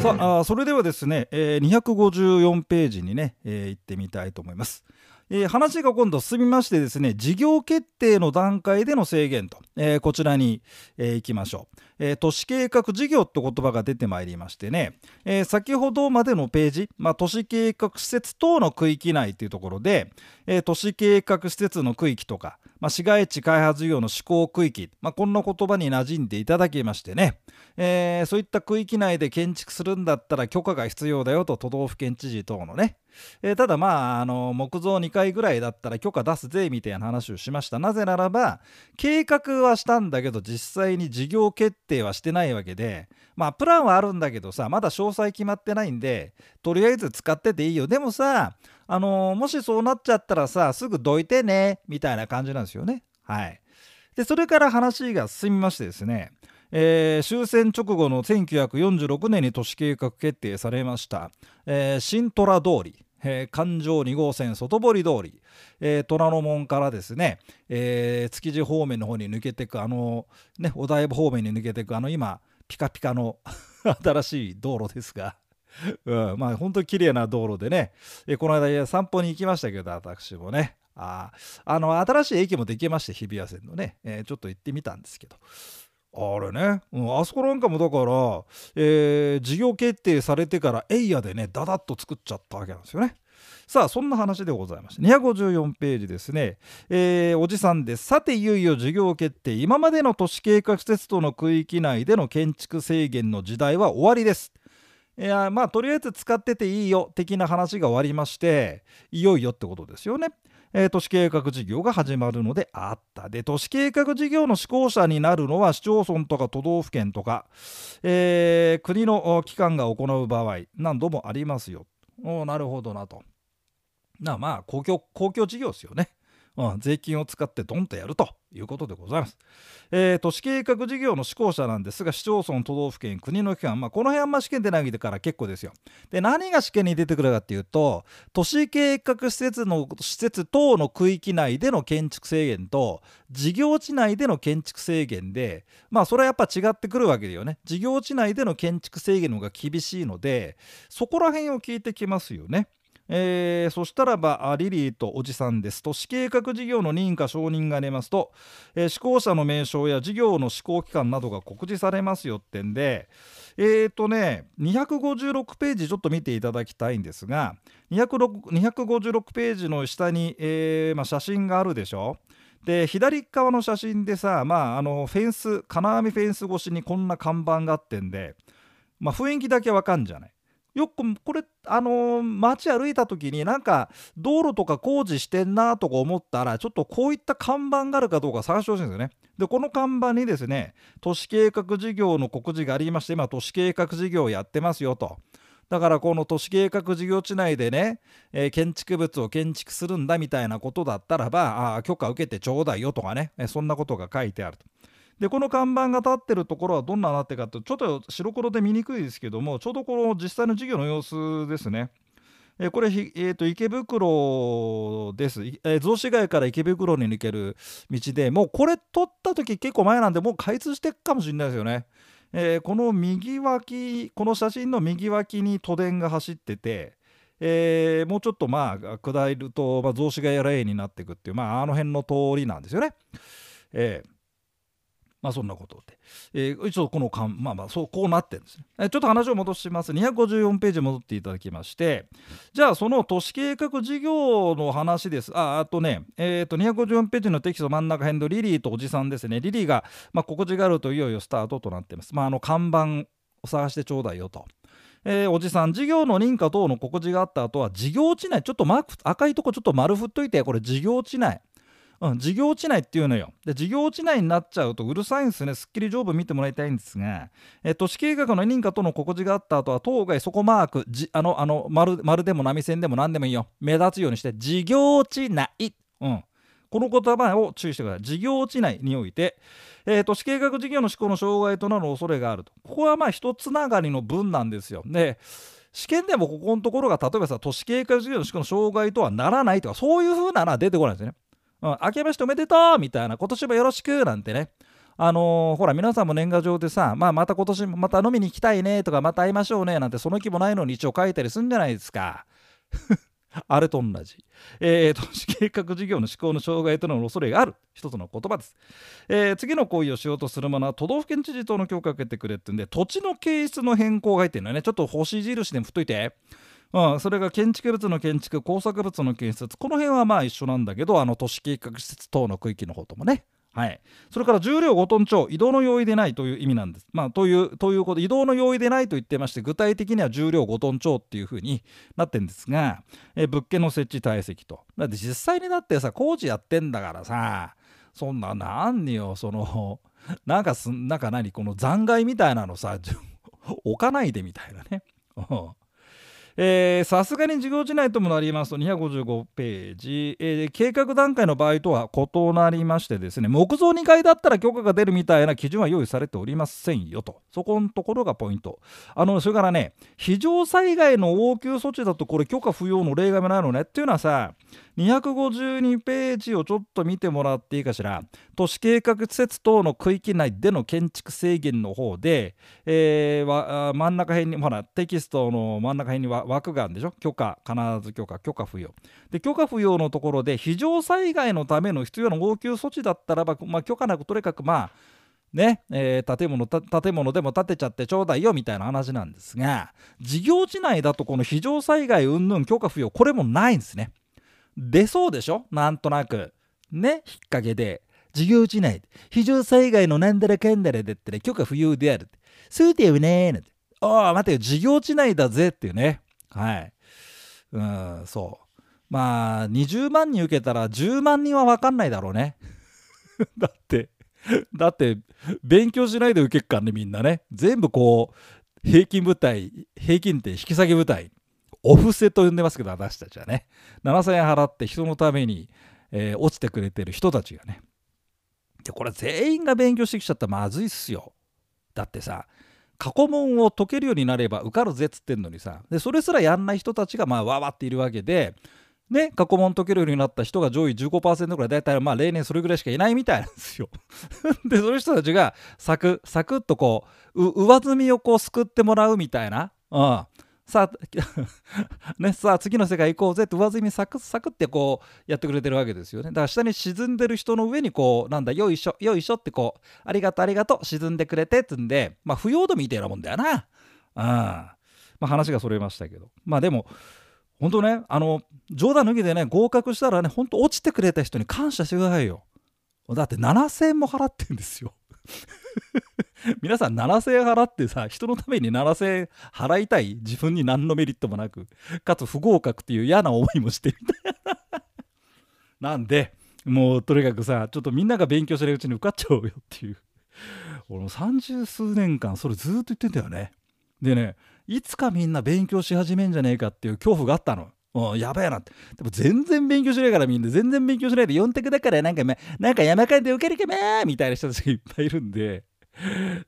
さあそれではですね、えー、254ページにね、えー、行ってみたいと思います。えー、話が今度進みましてですね事業決定の段階での制限と、えー、こちらに、えー、行きましょう、え都市計画事業って言葉が出てまいりましてね、え先ほどまでのページ、まあ、都市計画施設等の区域内というところで、え都市計画施設の区域とか、まあ、市街地開発事業の施行区域、まあ、こんな言葉に馴染んでいただきましてね、えそういった区域内で建築するんだったら許可が必要だよと都道府県知事等のね、えー、ただまああの木造2階ぐらいだったら許可出すぜみたいな話をしました。なぜならば計画はしたんだけど実際に事業決定はしてないわけでまあプランはあるんだけどさまだ詳細決まってないんでとりあえず使ってていいよ。でもさあのもしそうなっちゃったらさすぐどいてねみたいな感じなんですよね。はい。でそれから話が進みましてですねえー、終戦直後の1946年に都市計画決定されました、えー、新虎通り、えー、環状2号線外堀通り、えー、虎ノ門からですね、えー、築地方面の方に抜けていくあのねお台場方面に抜けていくあの今ピカピカの 新しい道路ですが。うん、まあ本当に綺麗な道路でね、えー、この間散歩に行きましたけど私もね。ああの新しい駅もできまして日比谷線のね、えー、ちょっと行ってみたんですけど。あれね、うん、あそこなんかもだから、えー、事業決定されてからエイヤでねダダッと作っちゃったわけなんですよね。さあそんな話でございまして254ページですね、えー、おじさんです。さていよいよ事業決定。今までの都市計画鉄道の区域内での建築制限の時代は終わりです。いやまあとりあえず使ってていいよ的な話が終わりましていよいよってことですよね。えー、都市計画事業が始まるのであったで都市計画事業の施行者になるのは市町村とか都道府県とか、えー、国の機関が行う場合何度もありますよ。おなるほどなと。なまあ公共公共事業ですよね。うん、税金を使ってドンとやるということでございます。えー、都市計画事業の施行者なんですが市町村都道府県国の機関、まあ、この辺はま試験で投げてから結構ですよ。で何が試験に出てくるかっていうと都市計画施設の施設等の区域内での建築制限と事業地内での建築制限でまあそれはやっぱ違ってくるわけだよね。事業地内での建築制限の方が厳しいのでそこら辺を聞いてきますよね。えー、そしたらばリリーとおじさんです都市計画事業の認可承認が出ますと、えー、施行者の名称や事業の施行期間などが告示されますよってんでえっ、ー、とね256ページちょっと見ていただきたいんですが256ページの下に、えーまあ、写真があるでしょ？で左側の写真でさまああのフェンス金網フェンス越しにこんな看板があってんで、まあ、雰囲気だけわかんじゃない。よくこれあのー、街歩いた時になんか道路とか工事してんなとか思ったらちょっとこういった看板があるかどうか探してほしいんですよね。でこの看板にですね都市計画事業の告示がありまして今都市計画事業をやってますよと。だからこの都市計画事業地内でね、えー、建築物を建築するんだみたいなことだったらばあ許可受けてちょうだいよとかね、えそんなことが書いてあると。でこの看板が立ってるところはどんななってかとちょっと白黒で見にくいですけどもちょうどこの実際の授業の様子ですね。えこれ、えーと、池袋です、えー、雑司街から池袋に抜ける道でもうこれ撮った時結構前なんでもう開通してっかもしれないですよね。えー、この右脇この写真の右脇に都電が走ってて、えー、もうちょっとまあ下ると、まあ、雑司ヶ谷レーンになっていくっていう、まあ、あの辺の通りなんですよね。えーまあそんなことで、えー、一応この間まあまあそうこうなってるんですね、え、ちょっと話を戻します。254ページ戻っていただきまして。じゃあその都市計画事業の話です。ああとねえっ、ー、と254ページのテキスト真ん中辺のリリーとおじさんですね。リリーが、まあ、告示があるといよいよスタートとなってます。まああの看板を探してちょうだいよと。えー、おじさん事業の認可等の告示があった後は事業地内ちょっとマーク赤いとこちょっと丸振っといてこれ事業地内うん、事業地内っていうのよ。で、事業地内になっちゃうとうるさいんですね。すっきり条文見てもらいたいんですが、え都市計画の認可との告示があった後は、当該そこマーク、じあの、あの、丸、丸でも波線でも何でもいいよ。目立つようにして、事業地内。うん。この言葉を注意してください。事業地内において、えー、都市計画事業の施行の障害となる恐れがあると。ここはまあ一つながりの文なんですよ。で、試験でもここのところが例えばさ都市計画事業の施行の障害とはならないとかそういうふうなのは出てこないんですよね。うん、明けましておめでとうみたいな、今年もよろしくなんてね、あのー、ほら皆さんも年賀状でさ、まあ、また今年また飲みに行きたいねとかまた会いましょうねなんてその気もないのに一応書いたりするんじゃないですか。あれと同じ、えー、都市計画事業の施行の障害との恐れがある。一つの言葉です、えー、次の行為をしようとする者は都道府県知事等の許可を受けてくれってんで土地の形質の変更が入ってるのね。ちょっと星印でも振っといて。うん、それが建築物の建築工作物の建設この辺はまあ一緒なんだけどあの都市計画施設等の区域の方ともねはい、それから重量5トン超移動の用意でないという意味なんです。まあ、というということ移動の用意でないと言ってまして具体的には重量5トン超っていうふうになってるんですが、え物件の設置体積と。だって実際になってさ工事やってんだからさそんななによそのなんかすなんか何この残骸みたいなのさ 置かないでみたいなね。さすがに授業時内ともなりますと255ページ、えー、計画段階の場合とは異なりましてですね木造2階だったら許可が出るみたいな基準は用意されておりませんよと。そこのところがポイント。あのそれからね非常災害の応急措置だとこれ許可不要の例外もないのね。っていうのはさ252ページをちょっと見てもらっていいかしら。都市計画施設等の区域内での建築制限の方で、えー、真ん中辺にほらテキストの真ん中辺に枠があるんでしょ？許可必ず許可許可不要。で許可不要のところで非常災害のための必要な応急措置だったらば、まあ、許可なくとにかくまあねえー、建物建物でも建てちゃってちょうだいよみたいな話なんですが事業地内だとこの非常災害云々許可不要これもないんですね。出そうでしょ？なんとなく。ね？引っ掛けで。事業地内、非常災害のなんだらかんだらでってね、許可不要である。そうだよねなんて。ああ、待てよ、事業地内だぜっていうね。はい。うん、そう。まあ、20万人受けたら10万人は分かんないだろうね。だって、だって、勉強しないで受けっかんね、みんなね。全部こう、平均部隊、平均点引き下げ部隊。お布施と呼んでますけど、私たちはね。7000円払って人のために、えー、落ちてくれてる人たちがね。で、これ全員が勉強してきちゃったらまずいっすよ。だってさ、過去問を解けるようになれば受かるぜっつってんのにさ、でそれすらやんない人たちがまあわわっているわけで、ね、過去問解けるようになった人が上位15%ぐらい、だいたいまあ例年それぐらいしかいないみたいなんですよ。で、そういう人たちがサク、サクッとこう、上積みをこうすくってもらうみたいな、うん、さあ ね、さあ次の世界行こうぜって上積みサクサクってこうやってくれてるわけですよね。だから下に沈んでる人の上にこうなんだよいしょよいしょってこうありがとうありがとう沈んでくれてってんでまあ不要度みたいなもんだよな。うん。まあ話がそれましたけど。まあでも本当ねあの冗談抜きでね合格したらね本当落ちてくれた人に感謝してくださいよ。だって7000円も払ってんですよ。皆さん7000円払ってさ人のために7000円払いたい？自分に何のメリットもなく。かつ不合格っていう嫌な思いもしてみたいななんでもうとにかくさちょっとみんなが勉強してるうちに受かっちゃおうよっていう。俺も三十数年間それずっと言ってんだよね。でねいつかみんな勉強し始めんじゃねえかっていう恐怖があったの。うん、やばいなって。でも全然勉強しないからみんな全然勉強しないで4択だからなんか、なんか山間で受けるかめみたいな人たちがいっぱいいるんで、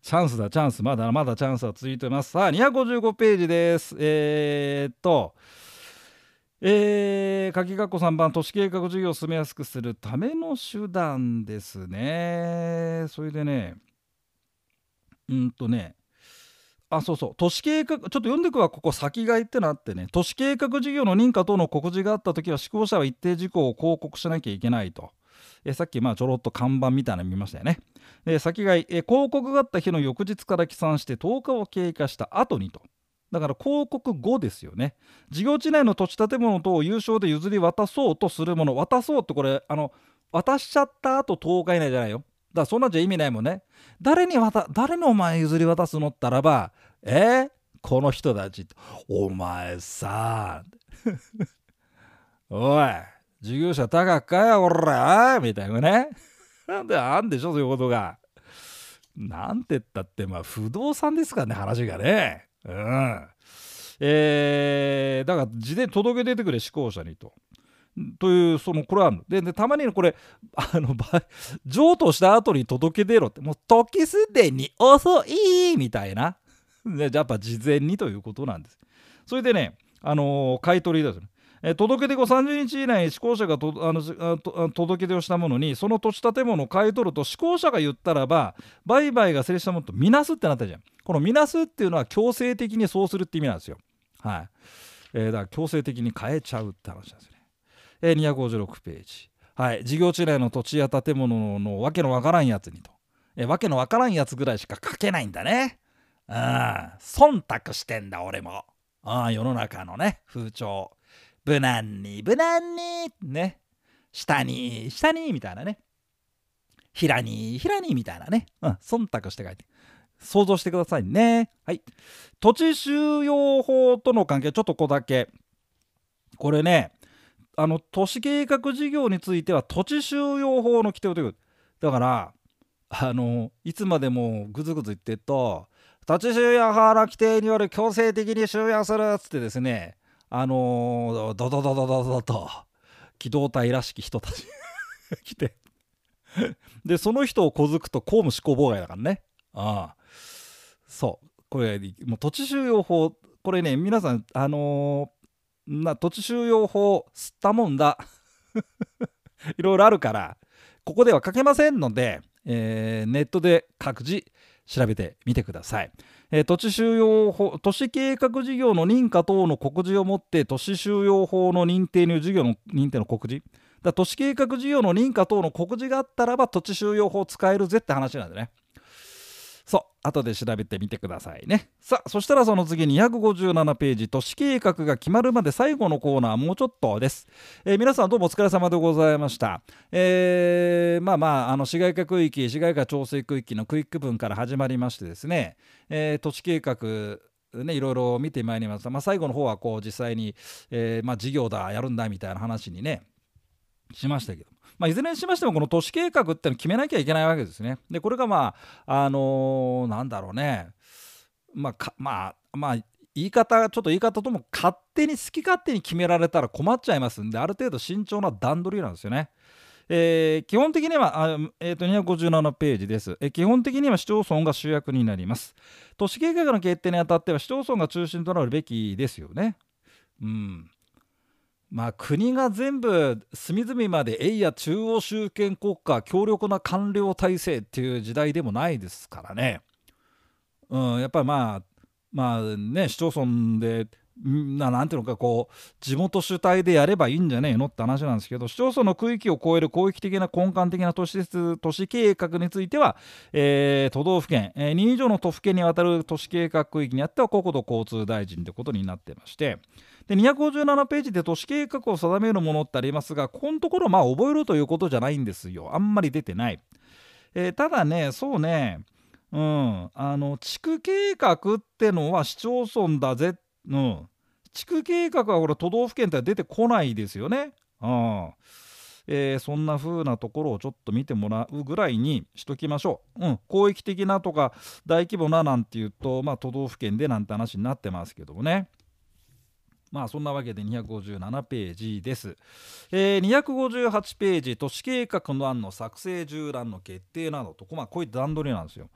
チャンスだ、チャンス。まだまだチャンスは続いてます。さあ、255ページです。えー、っと、えー、鍵括弧3番、都市計画事業を進めやすくするための手段ですね。それでね、うんとね、あそうそう都市計画ちょっと読んでいくわここ先がいってなってね都市計画事業の認可等の告示があった時は施行者は一定事項を広告しなきゃいけないと。えさっきまあちょろっと看板みたいなの見ましたよね。で先がいえ広告があった日の翌日から起算して10日を経過した後にと。だから広告後ですよね。事業地内の土地建物等を有償で譲り渡そうとするもの渡そうってこれあの渡しちゃった後10日以内じゃないよ。だからそんなんじゃ意味ないもんね。誰に渡、誰にお前譲り渡すのったらば、えー、この人たち、お前さ、おい、事業者高くかよ、おら、みたいなね。なんであんでしょ、そういうことが。なんて言ったって、まあ、不動産ですからね、話がね。うん。えー、だから、事前届け出てくれ、施行者にと。というそのこれあるででたまにこれあの譲渡した後に届け出ろってもう時すでに遅いみたいなでやっぱ事前にということなんですそれでねあのー、買い取りですねえ届け出後30日以内に施行者がとあの届け出をしたものにその土地建物を買い取ると施行者が言ったらば売買が成立したものとみなすってなったじゃん。このみなすっていうのは強制的にそうするって意味なんですよ。はい、えー、だから強制的に変えちゃうって話なんですね、えー、256ページ。はい。事業地内の土地や建物のわけのわからんやつにと。えわけのわからんやつぐらいしか書けないんだね。うん。忖度してんだ俺も。ああ世の中のね風潮。無難に無難にね。下に下にみたいなね。平に平にみたいなね。うん忖度して書いて。想像してくださいね。はい。土地収容法との関係ちょっとここだけ。これねあの都市計画事業については土地収容法の規定をというだからあのいつまでもぐずぐず言ってると土地収容法の規定による強制的に収容するっつってですねあのー、ドドドドドドと機動隊らしき人たち 来て。でその人を小づくと公務執行妨害だからね。ああ。そう。これもう土地収容法これね皆さんあのー、な土地収容法吸ったもんだ。いろいろあるからここでは書けませんのでえー、ネットで各自調べてみてください。えー、土地収容法都市計画事業の認可等の告示をもって都市収容法の認定に事業の認定の告示？だ都市計画事業の認可等の告示があったらば土地収容法使えるぜって話なんでね。そう後で調べてみてくださいね。さあそしたらその次257ページ都市計画が決まるまで最後のコーナーもうちょっとです、えー、皆さんどうもお疲れ様でございました。えー、まあまああの市街化区域市街化調整区域のクイック分から始まりましてですね、えー、都市計画ね、いろいろ見てまいりました、まあ、最後の方はこう実際に、えーまあ、事業だやるんだみたいな話にねしましたけど。まあ、いずれにしましてもこの都市計画ってのを決めなきゃいけないわけですね。でこれがまああのー、なんだろうね。まあまあまあ言い方ちょっと言い方とも勝手に好き勝手に決められたら困っちゃいますんである程度慎重な段取りなんですよね。えー、基本的にはあ、えー、と257ページです、えー、基本的には市町村が主役になります。都市計画の決定にあたっては市町村が中心となるべきですよね。うん。まあ、国が全部隅々までえいや中央集権国家強力な官僚体制っていう時代でもないですからね、うん、やっぱりまあまあね市町村でななんていうのかこう地元主体でやればいいんじゃねえのって話なんですけど市町村の区域を超える広域的な根幹的な都市都市計画については、えー、都道府県、えー、2以上の都府県にわたる都市計画区域にあっては国土交通大臣ということになってましてで257ページで都市計画を定めるものってありますがここのところまあ覚えるということじゃないんですよ。あんまり出てない、えー、ただねそうねうんあの地区計画ってのは市町村だぜっうん地区計画はこれ都道府県って出てこないですよねうんえー、そんな風なところをちょっと見てもらうぐらいにしときましょう。うん、広域的なとか大規模ななんていうと、まあ、都道府県でなんて話になってますけどもね。まあそんなわけで257ページです。えー、258ページ都市計画の案の作成縦覧の決定などと、まあ、こういった段取りなんですよ。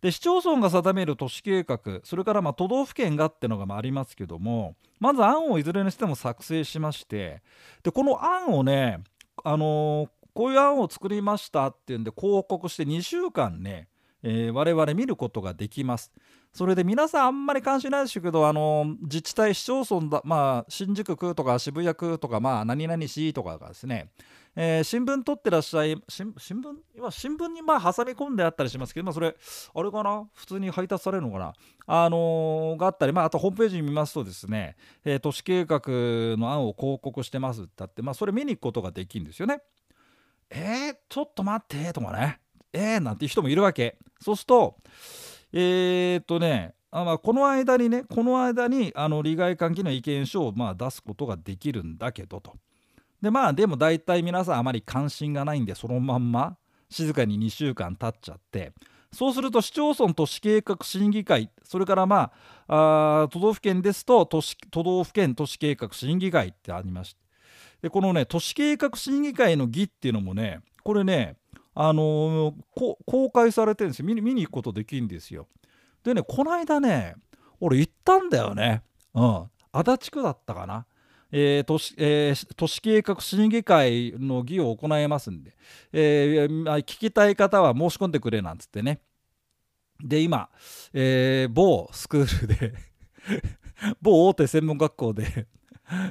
で市町村が定める都市計画それからまあ都道府県がってのがまありますけどもまず案をいずれにしても作成しましてでこの案をね、あのー、こういう案を作りましたっていうんで広告して2週間ね、えー、我々見ることができます。それで皆さんあんまり関心ないですけどあの自治体市町村だまあ新宿区とか渋谷区とかまあ何々市とかがですね、えー、新聞取ってらっしゃい新聞今新聞にまあ挟み込んであったりしますけど、まあ、それあれかな？普通に配達されるのかな？あのー、があったり、まあ、あとホームページ見ますとですね、えー、都市計画の案を広告してますってあって、まあ、それ見に行くことができるんですよね。えー、ちょっと待ってとかねえー、なんていう人もいるわけ。そうするとえー、っとねあまあ、この間にねこの間にあの利害関係の意見書をまあ出すことができるんだけどと。でまあでも大体皆さんあまり関心がないんでそのまんま静かに2週間経っちゃってそうすると市町村都市計画審議会それからまああ都道府県ですと都市都道府県都市計画審議会ってありましてでこのね都市計画審議会の議っていうのもねこれねあの、公開されてるんですよ。見に行くことできるんですよ。でねこの間ね俺行ったんだよね。うん。足立区だったかな。えー都市えー都市計画審議会の議を行いますんで、えー聞きたい方は申し込んでくれなんつってね。で今、えー某スクールで 某大手専門学校で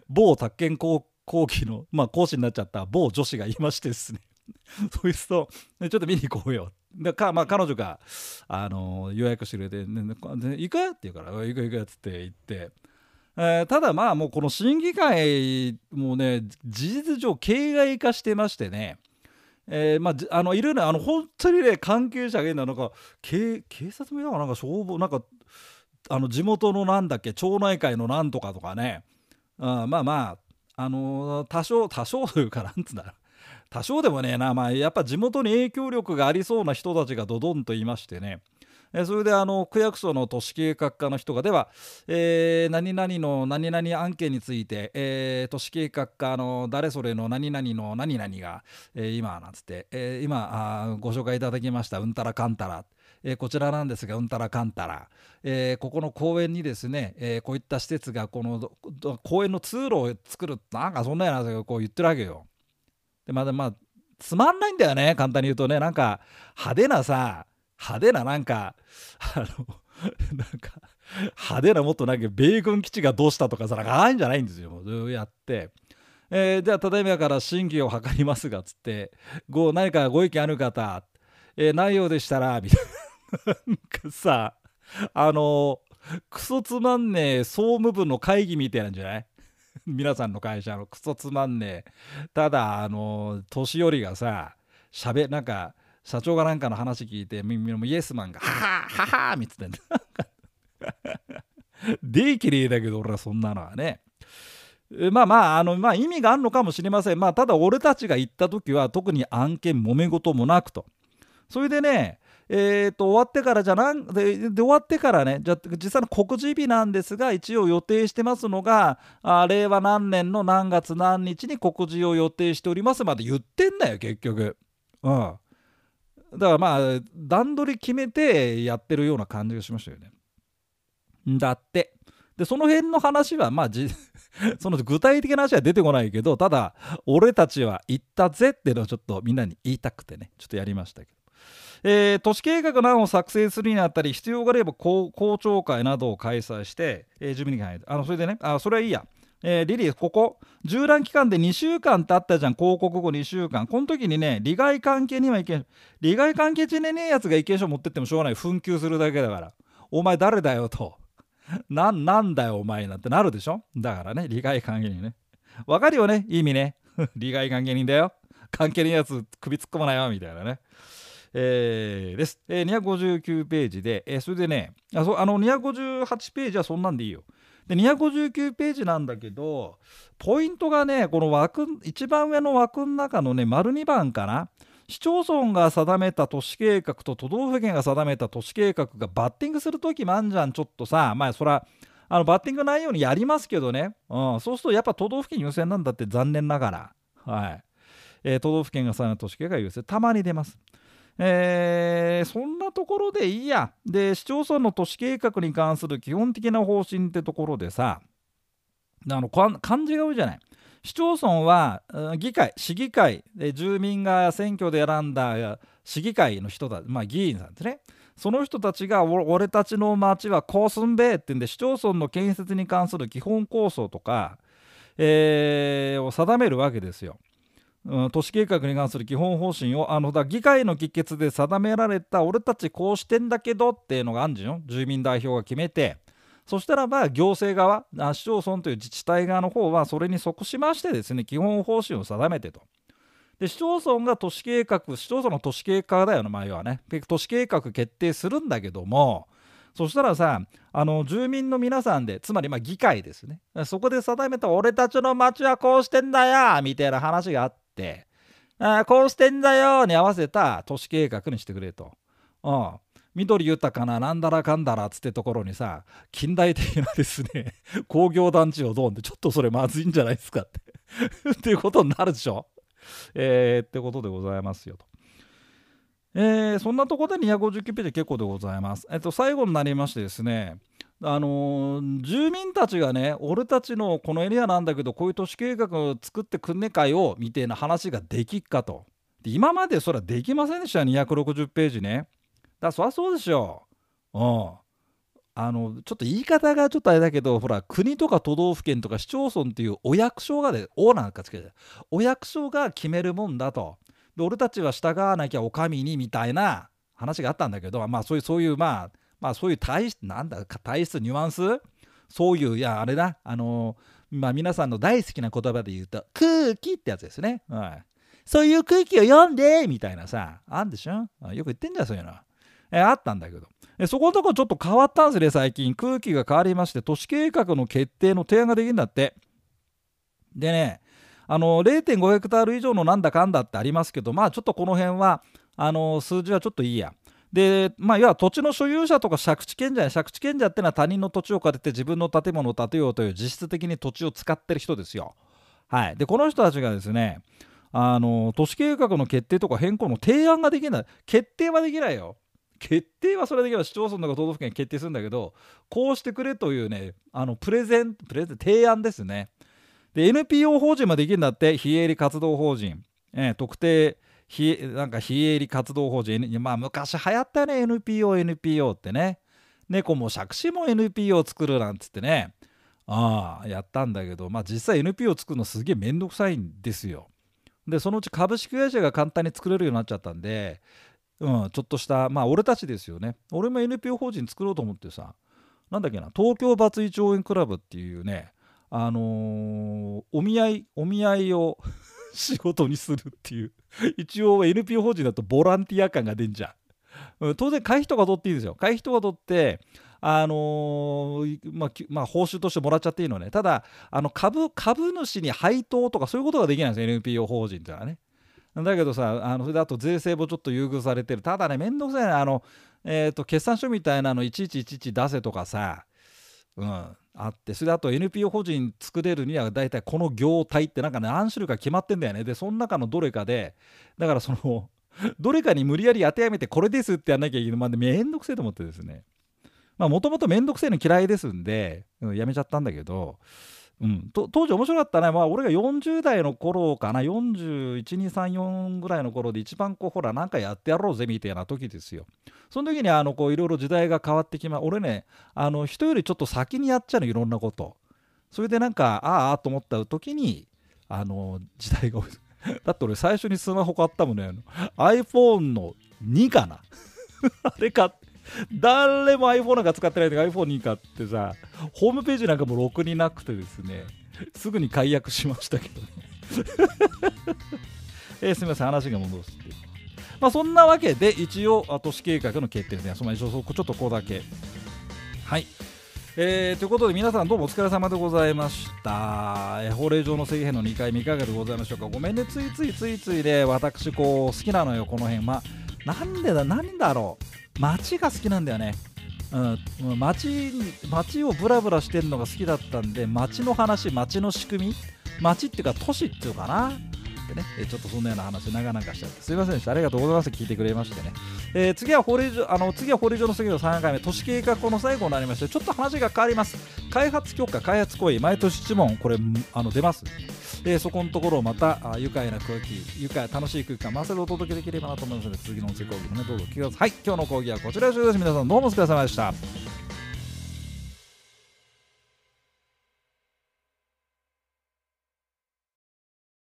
某宅建工講義の、まあ、講師になっちゃった某女子がいましてですね。そういう人ちょっと見に行こうよ。でか、まあ、彼女が、あの予約してくれて「ねね行く?」って言うから「行く行く」っつって行って。えーただまあもうこの審議会もね事実上形骸化してましてね、えーまあ、あのいるねあの本当にね関係者がいるのはなんか警警察もいたかな？んか消防なんかあの地元のなんだっけ？町内会のなんとかとかね、うん、まあまああのー多少多少というかなんつうんだろう。多少でもねえな、まあ、やっぱ地元に影響力がありそうな人たちがドドンと言いましてね。えそれであの区役所の都市計画課の人がでは、えー何々の何々案件について、えー都市計画課の誰それの何々の何々が、えー今なんつって、え今あご紹介いただきましたうんたらかんたら、えこちらなんですがうんたらかんたら、えここの公園にですね、えこういった施設がこの公園の通路を作るなんかそんなようなこう言ってるわけよ。でまだまあつまんないんだよね簡単に言うとね。なんか派手なさ派手ななんかあの なんか派手なもっとなんか米軍基地がどうしたとかさなんかああいうんじゃないんですよ。やって。えーじゃあただいまから審議を図りますがつって。ご何かご意見ある方、えーないようでしたらみたいな。なんかさあのクソつまんねえ総務部の会議みたいなんじゃない？皆さんの会社のクソつまんねえ。ただあの年寄りがさしゃべなんか社長がなんかの話聞いてみみもイエスマンが「はははは」みたいなできれいだけど俺はそんなのはね。まあまああの、まあ、意味があるのかもしれません。まあただ俺たちが行った時は特に案件揉め事もなくと。それでねえー、と終わってからじゃなんでで終わってからねじゃ実際の告示日なんですが一応予定してますのがあ令和何年の何月何日に告示を予定しておりますまで言ってんだよ結局。うんだからまあ段取り決めてやってるような感じがしましたよね。だってでその辺の話はまあじ その具体的な話は出てこないけどただ俺たちは行ったぜっていうのをちょっとみんなに言いたくてねちょっとやりましたけど。えー都市計画などを作成するにあたり必要があれば公聴会などを開催して、えー住民に入る。あのそれでねあそれはいいや、えーリリーここ縦覧期間で2週間ってあったじゃん。広告後2週間。この時にね利害関係には意見利害関係値ねねえやつが意見書持ってってもしょうがない。紛糾するだけだから。お前誰だよと。なんなんだよお前なんてなるでしょ。だからね利害関係人ね。わかるよね意味ね。利害関係人だよ。関係ねえやつ首突っ込まないよみたいなね。えーです、えー259ページで、えーそれでねあそあの258ページはそんなんでいいよ。で259ページなんだけどポイントがねこの枠一番上の枠の中のね丸2番かな。市町村が定めた都市計画と都道府県が定めた都市計画がバッティングする時もあんじゃんちょっとさ。まあそらあのバッティングないようにやりますけどね、うん、そうするとやっぱ都道府県優先なんだって残念ながら、はい。えー都道府県が定めた都市計画優先。たまに出ます。えーそんなところでいいや。で、市町村の都市計画に関する基本的な方針ってところでさ、あの漢字が多いじゃない。市町村は議会、市議会で住民が選挙で選んだ市議会の人た、まあ議員さんですね。その人たちが俺たちの町はこうすんべえってんで市町村の建設に関する基本構想とか、えーを定めるわけですよ。都市計画に関する基本方針をあのだ議会の議決で定められた俺たちこうしてんだけどっていうのがあるんじゃん。住民代表が決めて。そしたらば行政側あ市町村という自治体側の方はそれに即しましてですね基本方針を定めてと。で市町村が都市計画市町村の都市計画だよの前はね。都市計画決定するんだけどもそしたらさあの住民の皆さんでつまりま議会ですね。そこで定めた俺たちの町はこうしてんだよみたいな話があってあこうしてんだよに合わせた都市計画にしてくれと。うん緑豊かななんだらかんだらつってところにさ近代的なですね 工業団地をドンってちょっとそれまずいんじゃないですかって っていうことになるでしょ。えーってことでございますよと。えーそんなとこで259ページ結構でございます。えっと、最後になりましてですね、あの、住民たちがね俺たちのこのエリアなんだけどこういう都市計画を作ってくんねかよみたいな話ができっかと。今までそれはできませんでした260ページね。だそりゃそうでしょう。ん。あのちょっと言い方がちょっとあれだけどほら国とか都道府県とか市町村っていうお役所がでオーナーかつけてお役所が決めるもんだと。で俺たちは従わなきゃお上にみたいな話があったんだけどまあそういうそういうまあまあそういう体質なんだか体質ニュアンス？そういういやあれだ。あのまあ皆さんの大好きな言葉で言うと空気ってやつですね、はい、そういう空気を読んでみたいなさあんでしょ？よく言ってんじゃそういうの。えあったんだけど。そこのとこちょっと変わったんですね最近。空気が変わりまして都市計画の決定の提案ができるんだって。でねあの0.5ヘクタール以上のなんだかんだってありますけどまあちょっとこの辺はあの数字はちょっといいや。でまあ要は土地の所有者とか借地権者や借地権者ってのは他人の土地を借りて自分の建物を建てようという実質的に土地を使ってる人ですよ。はい、でこの人たちがですねあの都市計画の決定とか変更の提案ができない。決定はできないよ。決定はそれできれば市町村とか都道府県決定するんだけどこうしてくれというねあのプレゼンプレゼン提案ですね。で NPO 法人もできるんだって。非営利活動法人、えー、特定非なんか非営利活動法人まあ昔流行ったね NPO NPO ってね。猫も借子も NPO 作るなんつってね。ああやったんだけどまあ実際 NPO 作るのすげえめんどくさいんですよ。でそのうち株式会社が簡単に作れるようになっちゃったんでうん、ちょっとしたまあ俺たちですよね。俺も NPO 法人作ろうと思ってさなんだっけな東京バツイチ応援クラブっていうねあのー、お見合いお見合いを仕事にするっていう。一応 NPO 法人だとボランティア感が出んじゃん、うん、当然会費とか取っていいですよ。会費とか取ってあのー、まあ、まあ、報酬としてもらっちゃっていいのね。ただあの株株主に配当とかそういうことができないんですよ。NPO 法人ってのはね。だけどさあのそれだと税制もちょっと優遇されてる。ただねめんどくさいねあの、えーと、決算書みたいなのいちいちいちいち出せとかさ。うん。あってそれであと NPO 法人作れるには大体この業態ってなんか何種類か決まってんだよね。でその中のどれかでだからその どれかに無理やり当てはめてこれですってやんなきゃいけない。まあめんどくせえと思ってですね。まあもともとめんどくせえの嫌いですんで、やめちゃったんだけどうん、当時面白かったね、まあ、俺が40代の頃かな、41、2、3、4ぐらいの頃で、一番こう、ほら、なんかやってやろうぜみたいな時ですよ。その時に、あの、こう、いろいろ時代が変わってきま、俺ね、あの、人よりちょっと先にやっちゃうの、いろんなこと。それでなんか、ああ、と思った時に、あの、時代が、だって俺最初にスマホ買ったもんね、iPhone の2かな。あれ買っ。誰も iPhone なんか使ってないで iPhone に買ってさホームページなんかもろくになくてですねすぐに解約しましたけどね。え、すみません話が戻して。まあそんなわけで一応都市計画の決定ですねその一応ちょっとここだけ。はい。えー、ということで皆さんどうもお疲れ様でございました、えー、法令上の制限の2回目いかがでございましょうか。ごめんね。ついついついついで、私こう好きなのよこの辺まあなんでだ何だろう。街が好きなんだよね。うん、街街をブラブラしてるのが好きだったんで街の話街の仕組み。街っていうか都市っていうかな。ってね、えちょっとそんなような話長々しちゃって。すいませんでした。ありがとうございます。聞いてくれましてね、えー、次は法令上あの次は法令上の次の3回目都市計画後の最後になりましてちょっと話が変わります。開発許可開発行為毎年1問これあの出ます。えそこのところをまた愉快な空気愉快楽しい空間まさでお届けできればなと思いますので次の音声講義もねどうぞ聞いてください。はい今日の講義はこちら以上です。皆さんどうもお疲れ様でした。